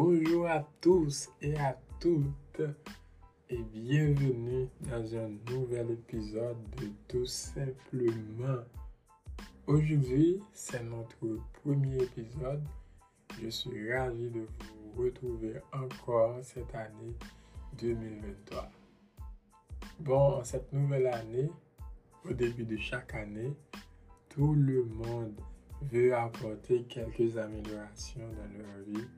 Bonjour à tous et à toutes et bienvenue dans un nouvel épisode de Tout simplement. Aujourd'hui, c'est notre premier épisode. Je suis ravi de vous retrouver encore cette année 2023. Bon, cette nouvelle année, au début de chaque année, tout le monde veut apporter quelques améliorations dans leur vie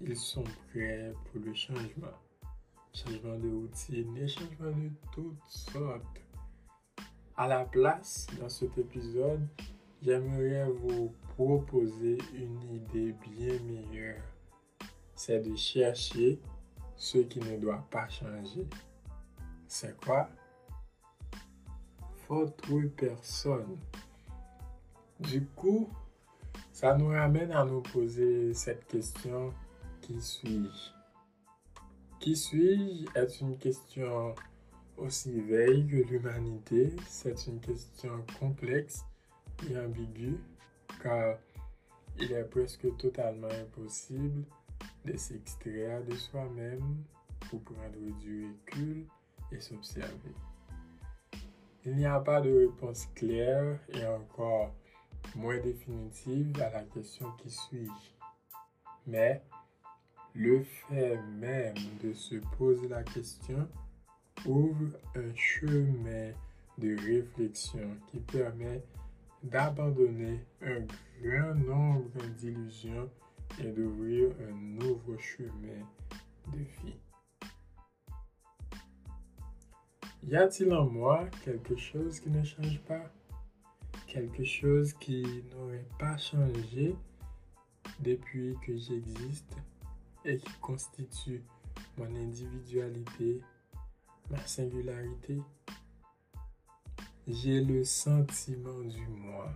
ils sont prêts pour le changement. Changement de routine et changement de toutes sortes. À la place, dans cet épisode, j'aimerais vous proposer une idée bien meilleure. C'est de chercher ce qui ne doit pas changer. C'est quoi? Votre personne? Du coup, ça nous ramène à nous poser cette question qui suis-je? Qui suis-je est une question aussi veille que l'humanité. C'est une question complexe et ambiguë car il est presque totalement impossible de s'extraire de soi-même pour prendre du recul et s'observer. Il n'y a pas de réponse claire et encore moins définitive à la question qui suis-je. Mais le fait même de se poser la question ouvre un chemin de réflexion qui permet d'abandonner un grand nombre d'illusions et d'ouvrir un nouveau chemin de vie. Y a-t-il en moi quelque chose qui ne change pas? Quelque chose qui n'aurait pas changé depuis que j'existe? Et qui constitue mon individualité, ma singularité. J'ai le sentiment du moi,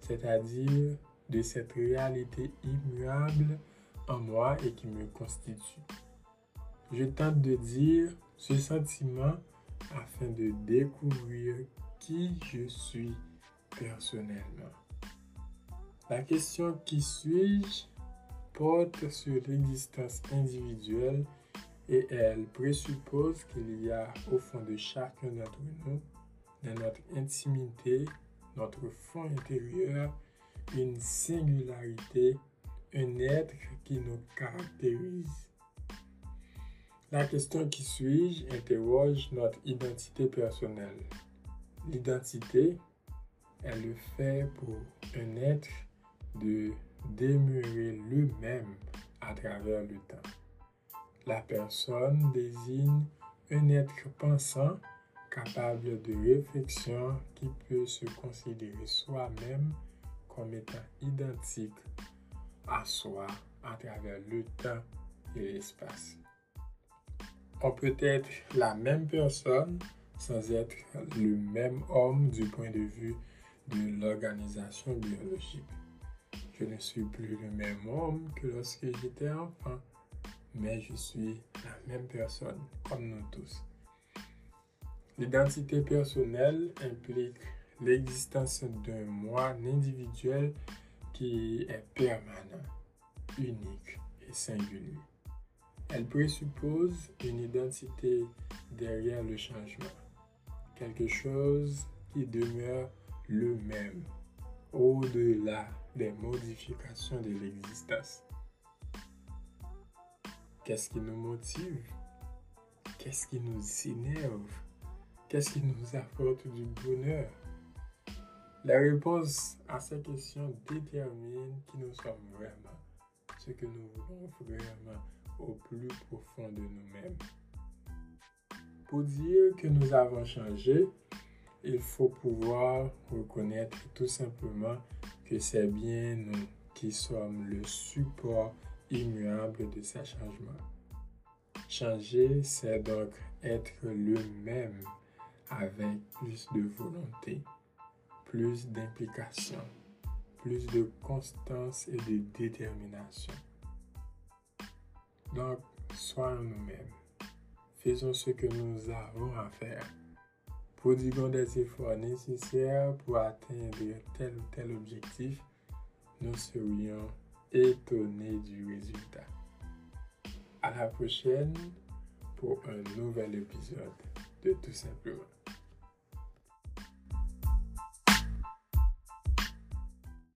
c'est-à-dire de cette réalité immuable en moi et qui me constitue. Je tente de dire ce sentiment afin de découvrir qui je suis personnellement. La question qui suis-je? Porte sur l'existence individuelle et elle présuppose qu'il y a au fond de chacun d'entre nous, dans notre intimité, notre fond intérieur, une singularité, un être qui nous caractérise. La question qui suis-je interroge notre identité personnelle. L'identité est le fait pour un être de demeurer lui-même à travers le temps. La personne désigne un être pensant capable de réflexion qui peut se considérer soi-même comme étant identique à soi à travers le temps et l'espace. On peut être la même personne sans être le même homme du point de vue de l'organisation biologique. Je ne suis plus le même homme que lorsque j'étais enfant, mais je suis la même personne, comme nous tous. L'identité personnelle implique l'existence d'un moi individuel qui est permanent, unique et singulier. Elle présuppose une identité derrière le changement, quelque chose qui demeure le même au-delà des modifications de l'existence. Qu'est-ce qui nous motive? Qu'est-ce qui nous énerve? Qu'est-ce qui nous apporte du bonheur? La réponse à ces questions détermine qui nous sommes vraiment, ce que nous voulons vraiment au plus profond de nous-mêmes. Pour dire que nous avons changé, il faut pouvoir reconnaître tout simplement que c'est bien nous qui sommes le support immuable de ces changements. Changer, c'est donc être le même avec plus de volonté, plus d'implication, plus de constance et de détermination. Donc, soyons nous-mêmes. Faisons ce que nous avons à faire prodiguons des efforts nécessaires pour atteindre tel ou tel objectif, nous serions étonnés du résultat. à la prochaine pour un nouvel épisode de Tout simplement.